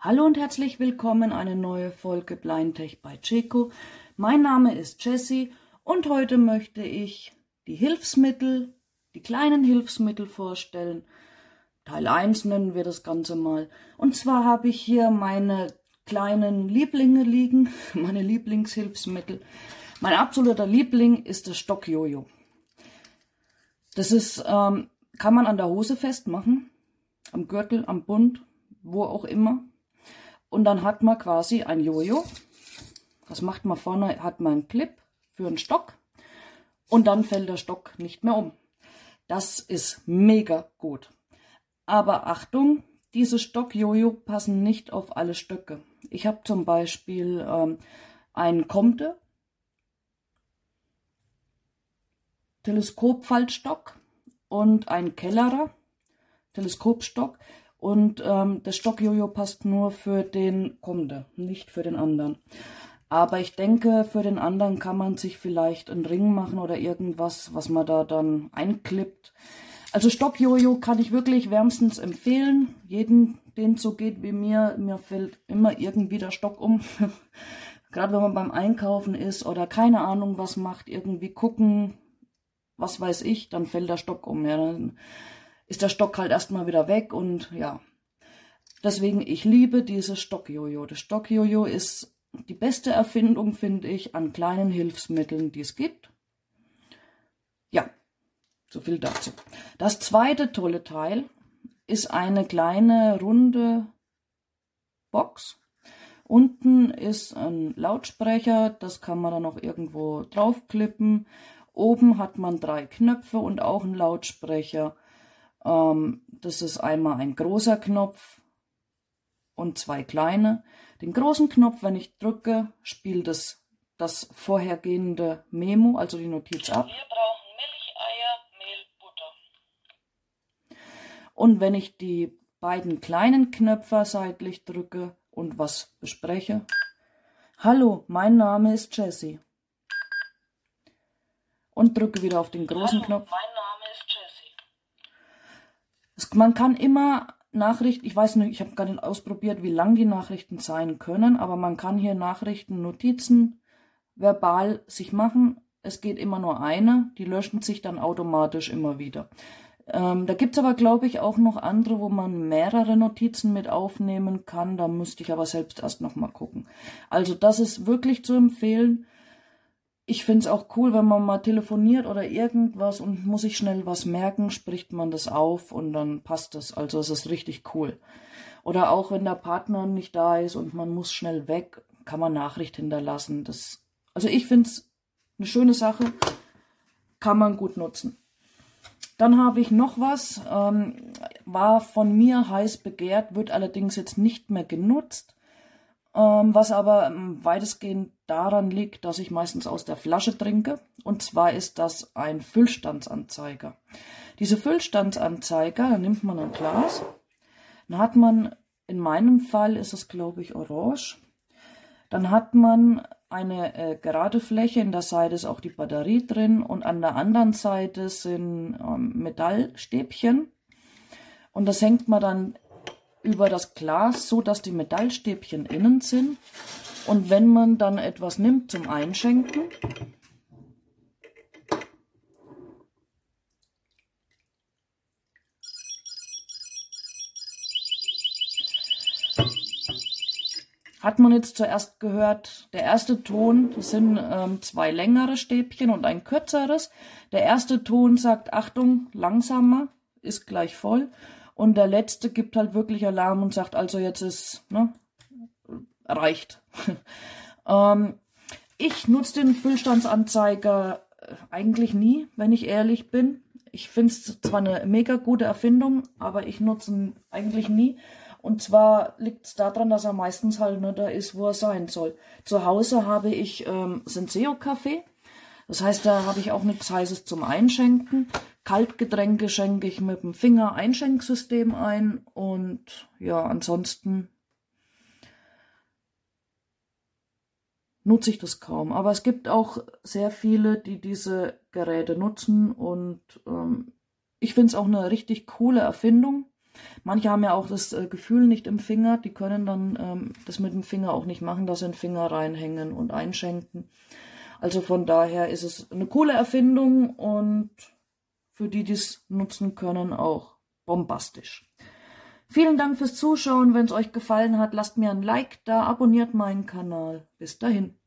Hallo und herzlich willkommen, eine neue Folge Blindtech bei Checo. Mein Name ist Jessie und heute möchte ich die Hilfsmittel, die kleinen Hilfsmittel vorstellen. Teil 1 nennen wir das Ganze mal. Und zwar habe ich hier meine kleinen Lieblinge liegen, meine Lieblingshilfsmittel. Mein absoluter Liebling ist das Stockjojo. Das ist, ähm, kann man an der Hose festmachen, am Gürtel, am Bund, wo auch immer. Und dann hat man quasi ein Jojo. Das macht man vorne, hat man einen Clip für einen Stock. Und dann fällt der Stock nicht mehr um. Das ist mega gut. Aber Achtung, diese Stock-Jojo passen nicht auf alle Stöcke. Ich habe zum Beispiel ähm, einen Comte, Teleskopfaltstock und einen Kellerer, Teleskopstock. Und ähm, das Stockjojo passt nur für den Kommende, nicht für den anderen. Aber ich denke, für den anderen kann man sich vielleicht einen Ring machen oder irgendwas, was man da dann einklippt. Also Stockjojo kann ich wirklich wärmstens empfehlen. Jeden, den so geht wie mir, mir fällt immer irgendwie der Stock um. Gerade wenn man beim Einkaufen ist oder keine Ahnung was macht, irgendwie gucken, was weiß ich, dann fällt der Stock um. Ja, dann ist der Stock halt erstmal wieder weg und ja. Deswegen, ich liebe dieses Stockjojo. Das Stockjojo ist die beste Erfindung, finde ich, an kleinen Hilfsmitteln, die es gibt. Ja, so viel dazu. Das zweite tolle Teil ist eine kleine runde Box. Unten ist ein Lautsprecher, das kann man dann noch irgendwo draufklippen. Oben hat man drei Knöpfe und auch einen Lautsprecher. Ähm, das ist einmal ein großer Knopf und zwei kleine. Den großen Knopf, wenn ich drücke, spielt es das vorhergehende Memo, also die Notiz ab. Wir brauchen Milch, Eier, Mehl, Butter. Und wenn ich die beiden kleinen Knöpfe seitlich drücke und was bespreche. Hallo, mein Name ist Jessie. Und drücke wieder auf den großen Hallo, Knopf. Mein es, man kann immer Nachrichten, ich weiß nicht, ich habe gar nicht ausprobiert, wie lang die Nachrichten sein können, aber man kann hier Nachrichten, Notizen verbal sich machen. Es geht immer nur eine, die löschen sich dann automatisch immer wieder. Ähm, da es aber, glaube ich, auch noch andere, wo man mehrere Notizen mit aufnehmen kann. Da müsste ich aber selbst erst noch mal gucken. Also das ist wirklich zu empfehlen ich finde es auch cool, wenn man mal telefoniert oder irgendwas und muss sich schnell was merken, spricht man das auf und dann passt es. Also es ist richtig cool. Oder auch wenn der Partner nicht da ist und man muss schnell weg, kann man Nachricht hinterlassen. Das, also ich finde es eine schöne Sache, kann man gut nutzen. Dann habe ich noch was, ähm, war von mir heiß begehrt, wird allerdings jetzt nicht mehr genutzt. Ähm, was aber ähm, weitestgehend daran liegt, dass ich meistens aus der Flasche trinke. Und zwar ist das ein Füllstandsanzeiger. Diese Füllstandsanzeiger, da nimmt man ein Glas, dann hat man, in meinem Fall ist es glaube ich orange, dann hat man eine äh, gerade Fläche, in der Seite ist auch die Batterie drin und an der anderen Seite sind ähm, Metallstäbchen und das hängt man dann über das Glas, so dass die Metallstäbchen innen sind. Und wenn man dann etwas nimmt zum Einschenken, hat man jetzt zuerst gehört, der erste Ton, sind ähm, zwei längere Stäbchen und ein kürzeres. Der erste Ton sagt, Achtung, langsamer, ist gleich voll. Und der letzte gibt halt wirklich Alarm und sagt, also jetzt ist, ne, reicht. ähm, ich nutze den Füllstandsanzeiger äh, eigentlich nie, wenn ich ehrlich bin. Ich finde es zwar eine mega gute Erfindung, aber ich nutze ihn eigentlich nie. Und zwar liegt es daran, dass er meistens halt nur da ist, wo er sein soll. Zu Hause habe ich ähm, Senseo-Kaffee. Das heißt, da habe ich auch nichts Heißes zum Einschenken. Kaltgetränke schenke ich mit dem Finger-Einschenksystem ein und ja, ansonsten nutze ich das kaum. Aber es gibt auch sehr viele, die diese Geräte nutzen und ähm, ich finde es auch eine richtig coole Erfindung. Manche haben ja auch das äh, Gefühl nicht im Finger, die können dann ähm, das mit dem Finger auch nicht machen, dass sie den Finger reinhängen und einschenken. Also von daher ist es eine coole Erfindung und für die, die es nutzen können, auch bombastisch. Vielen Dank fürs Zuschauen. Wenn es euch gefallen hat, lasst mir ein Like da, abonniert meinen Kanal. Bis dahin.